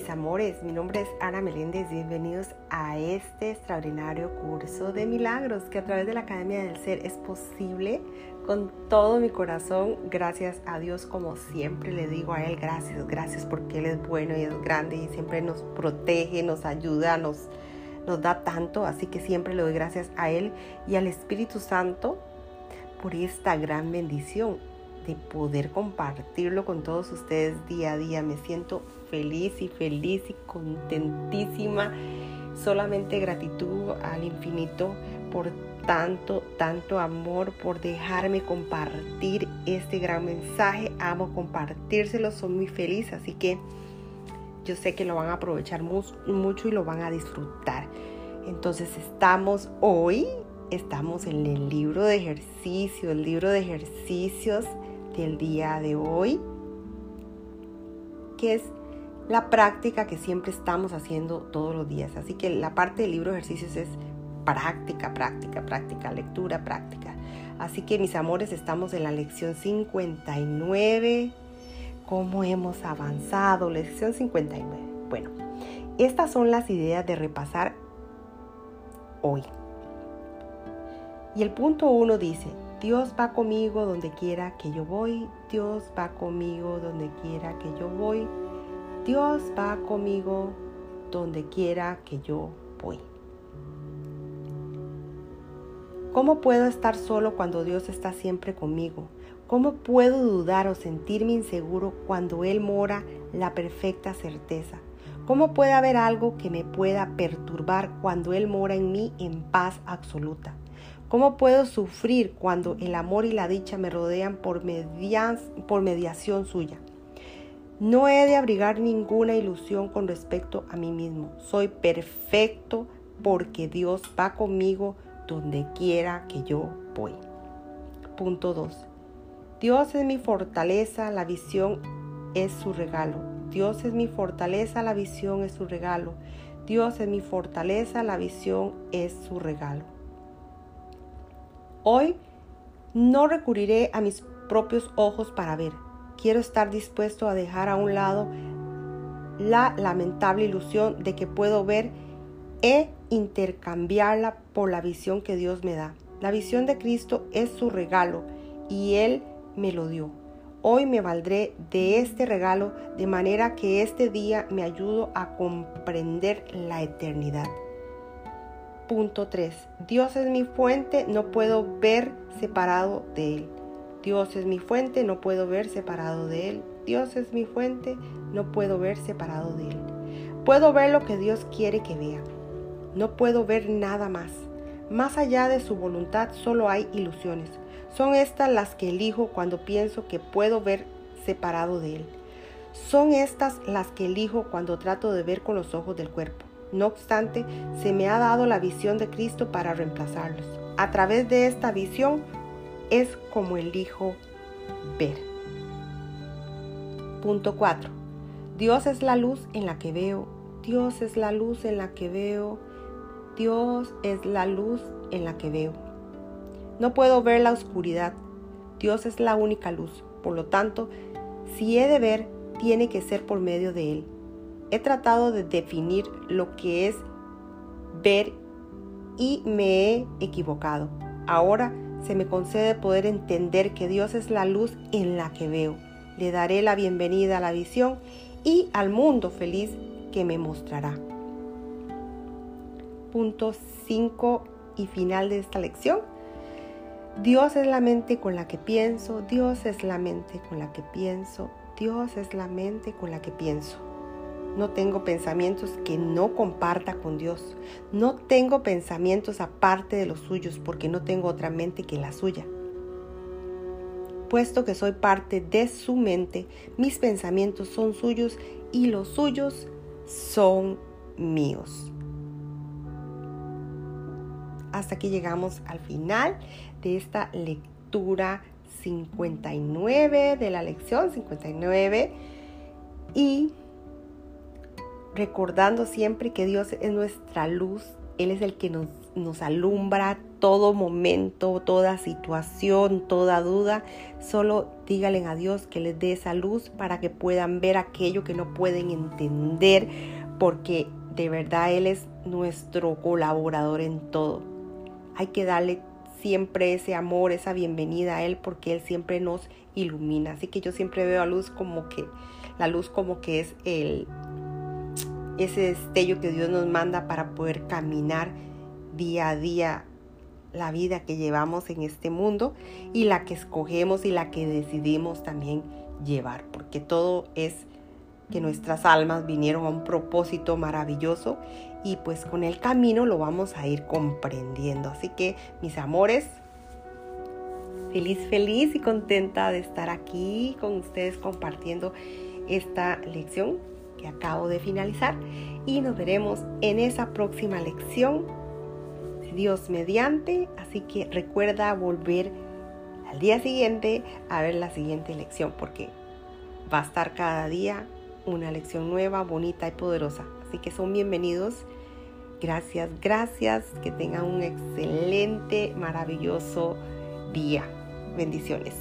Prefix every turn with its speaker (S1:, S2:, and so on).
S1: mis amores, mi nombre es Ana Meléndez, bienvenidos a este extraordinario curso de milagros que a través de la Academia del Ser es posible con todo mi corazón, gracias a Dios como siempre le digo a Él, gracias, gracias porque Él es bueno y es grande y siempre nos protege, nos ayuda, nos, nos da tanto, así que siempre le doy gracias a Él y al Espíritu Santo por esta gran bendición de poder compartirlo con todos ustedes día a día. Me siento feliz y feliz y contentísima. Solamente gratitud al infinito por tanto, tanto amor, por dejarme compartir este gran mensaje. Amo compartírselo, soy muy feliz, así que yo sé que lo van a aprovechar mucho y lo van a disfrutar. Entonces estamos hoy, estamos en el libro de ejercicios, el libro de ejercicios del día de hoy, que es la práctica que siempre estamos haciendo todos los días. Así que la parte del libro de ejercicios es práctica, práctica, práctica, lectura, práctica. Así que mis amores, estamos en la lección 59. ¿Cómo hemos avanzado? Lección 59. Bueno, estas son las ideas de repasar hoy. Y el punto 1 dice, Dios va conmigo donde quiera que yo voy. Dios va conmigo donde quiera que yo voy. Dios va conmigo donde quiera que yo voy. ¿Cómo puedo estar solo cuando Dios está siempre conmigo? ¿Cómo puedo dudar o sentirme inseguro cuando Él mora la perfecta certeza? ¿Cómo puede haber algo que me pueda perturbar cuando Él mora en mí en paz absoluta? ¿Cómo puedo sufrir cuando el amor y la dicha me rodean por, mediación suya? No he de abrigar ninguna ilusión con respecto a mí mismo. Soy perfecto porque Dios va conmigo donde quiera que yo voy. Punto 2. Dios es mi fortaleza, la visión es su regalo. Dios es mi fortaleza, la visión es su regalo. Dios es mi fortaleza, la visión es su regalo. Hoy no recurriré a mis propios ojos para ver. Quiero estar dispuesto a dejar a un lado la lamentable ilusión de que puedo ver e intercambiarla por la visión que Dios me da. La visión de Cristo es su regalo y Él me lo dio. Hoy me valdré de este regalo de manera que este día me ayudo a comprender la eternidad. Punto 3. Dios es mi fuente, no puedo ver separado de Él. Dios es mi fuente, no puedo ver separado de Él. Dios es mi fuente, no puedo ver separado de Él. Puedo ver lo que Dios quiere que vea. No puedo ver nada más. Más allá de su voluntad solo hay ilusiones. Son estas las que elijo cuando pienso que puedo ver separado de Él. Son estas las que elijo cuando trato de ver con los ojos del cuerpo. No obstante, se me ha dado la visión de Cristo para reemplazarlos. A través de esta visión es como elijo ver. Punto 4. Dios es la luz en la que veo. Dios es la luz en la que veo. Dios es la luz en la que veo. No puedo ver la oscuridad. Dios es la única luz. Por lo tanto, si he de ver, tiene que ser por medio de Él. He tratado de definir lo que es ver y me he equivocado. Ahora se me concede poder entender que Dios es la luz en la que veo. Le daré la bienvenida a la visión y al mundo feliz que me mostrará. Punto 5 y final de esta lección. Dios es la mente con la que pienso, Dios es la mente con la que pienso, Dios es la mente con la que pienso. No tengo pensamientos que no comparta con Dios. No tengo pensamientos aparte de los suyos porque no tengo otra mente que la suya. Puesto que soy parte de su mente, mis pensamientos son suyos y los suyos son míos. Hasta aquí llegamos al final de esta lectura 59 de la lección 59 y recordando siempre que Dios es nuestra luz, Él es el que nos nos alumbra todo momento, toda situación, toda duda. Solo díganle a Dios que les dé esa luz para que puedan ver aquello que no pueden entender, porque de verdad Él es nuestro colaborador en todo. Hay que darle siempre ese amor, esa bienvenida a Él, porque Él siempre nos ilumina. Así que yo siempre veo a luz como que, la luz como que es el, ese destello que Dios nos manda para poder caminar día a día la vida que llevamos en este mundo y la que escogemos y la que decidimos también llevar, porque todo es que nuestras almas vinieron a un propósito maravilloso y pues con el camino lo vamos a ir comprendiendo. Así que mis amores, feliz, feliz y contenta de estar aquí con ustedes compartiendo esta lección que acabo de finalizar y nos veremos en esa próxima lección, Dios mediante. Así que recuerda volver al día siguiente a ver la siguiente lección porque va a estar cada día una lección nueva, bonita y poderosa. Así que son bienvenidos. Gracias, gracias. Que tengan un excelente, maravilloso día. Bendiciones.